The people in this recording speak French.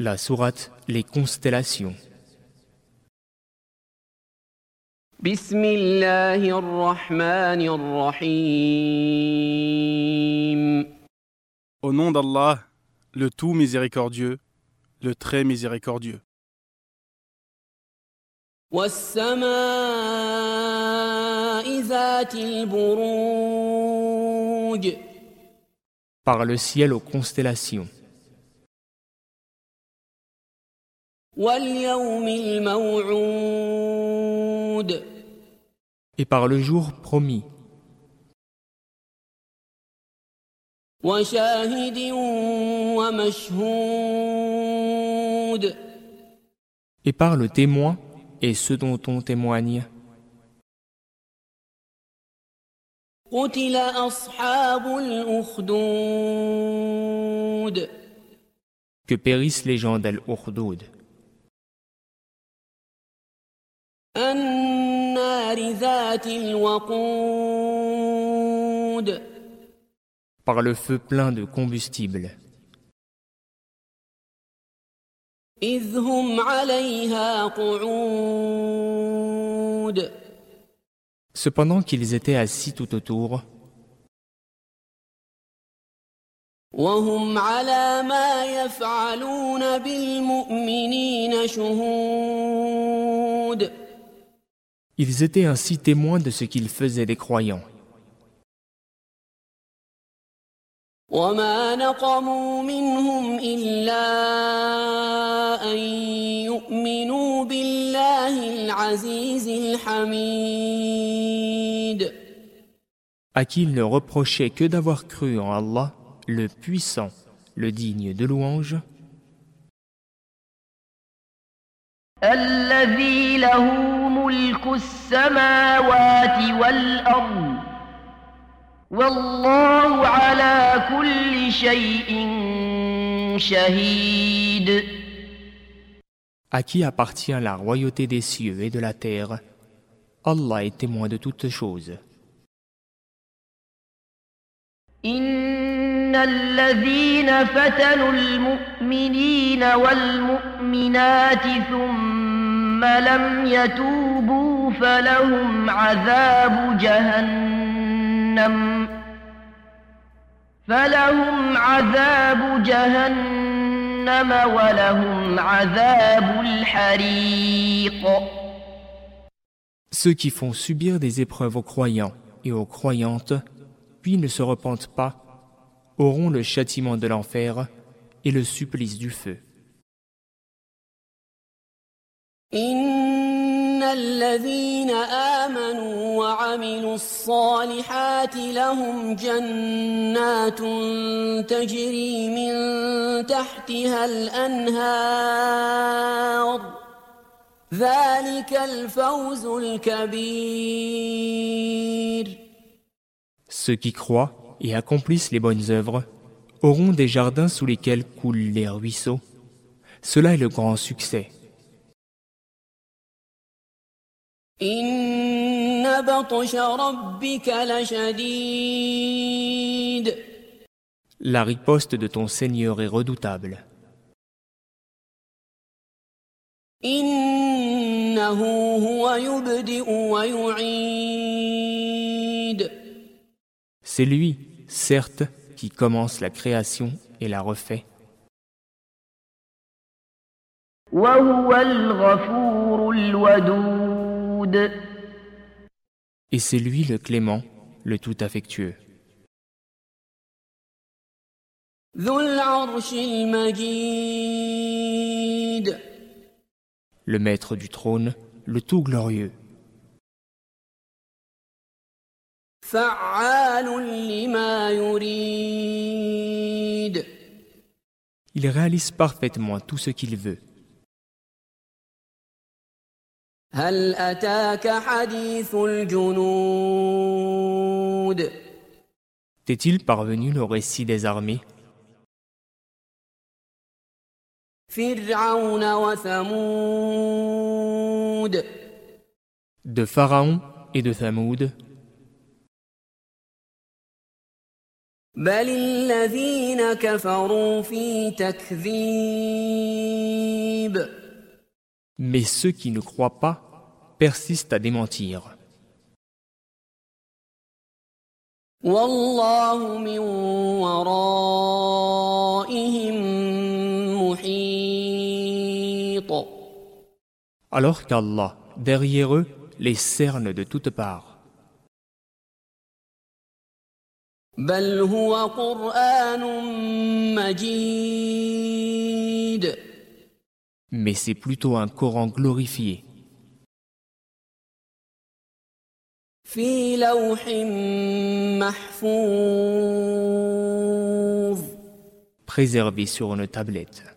La sourate Les constellations. Au nom d'Allah, le tout miséricordieux, le très miséricordieux. Par le ciel aux constellations. Et par le jour promis. Et par le témoin et ceux dont on témoigne. Que périssent les gens d'Al-Ukhdoud. Par le feu plein de combustible. إذ هم عليها قعود Cependant qu'ils étaient assis tout autour, وهم على ما يفعلون بالمؤمنين شهود ils étaient ainsi témoins de ce qu'ils faisaient des croyants. وما نقموا منهم إلا أن يؤمنوا بالله العزيز الحميد à qui il ne reprochait que d'avoir cru en Allah, le puissant, le digne de louange, الذي له ملك السماوات والأرض والله على كل شيء شهيد à qui appartient la royauté des cieux et de la terre. Allah est témoin de toutes choses. إن الذين فتنوا المؤمنين والمؤمنات ثم لم يتوبوا فلهم عذاب جهنم فلهم عذاب جهنم ولهم عذاب الحريق Ceux qui font subir des épreuves aux croyants et aux croyantes, puis ne se repentent pas, auront le châtiment de l'enfer et le supplice du feu. إن الذين آمنوا وعملوا الصالحات لهم جنات تجري من تحتها الأنهار ذلك الفوز الكبير Ceux qui croient et accomplissent les bonnes œuvres auront des jardins sous lesquels coulent les ruisseaux. Cela est le grand succès. إن بطش ربك لشديد La riposte de ton Seigneur est redoutable. إنه هو يبدئ ويعيد C'est lui, certes, qui commence la création et la refait. وهو الغفور الودود Et c'est lui le clément, le tout affectueux. Le maître du trône, le tout glorieux. Il réalise parfaitement tout ce qu'il veut. هل أتاك حديث الجنود T'est-il parvenu le récit des armées فرعون وثمود de Pharaon et de Thamoud بل الذين كفروا في تكذيب Mais ceux qui ne croient pas persistent à démentir. والله من ورائهم محيط Alors qu'Allah, derrière eux, les cerne de toutes parts. بل هو قرآن مجيد mais c'est plutôt un Coran glorifié. Préservé sur une tablette.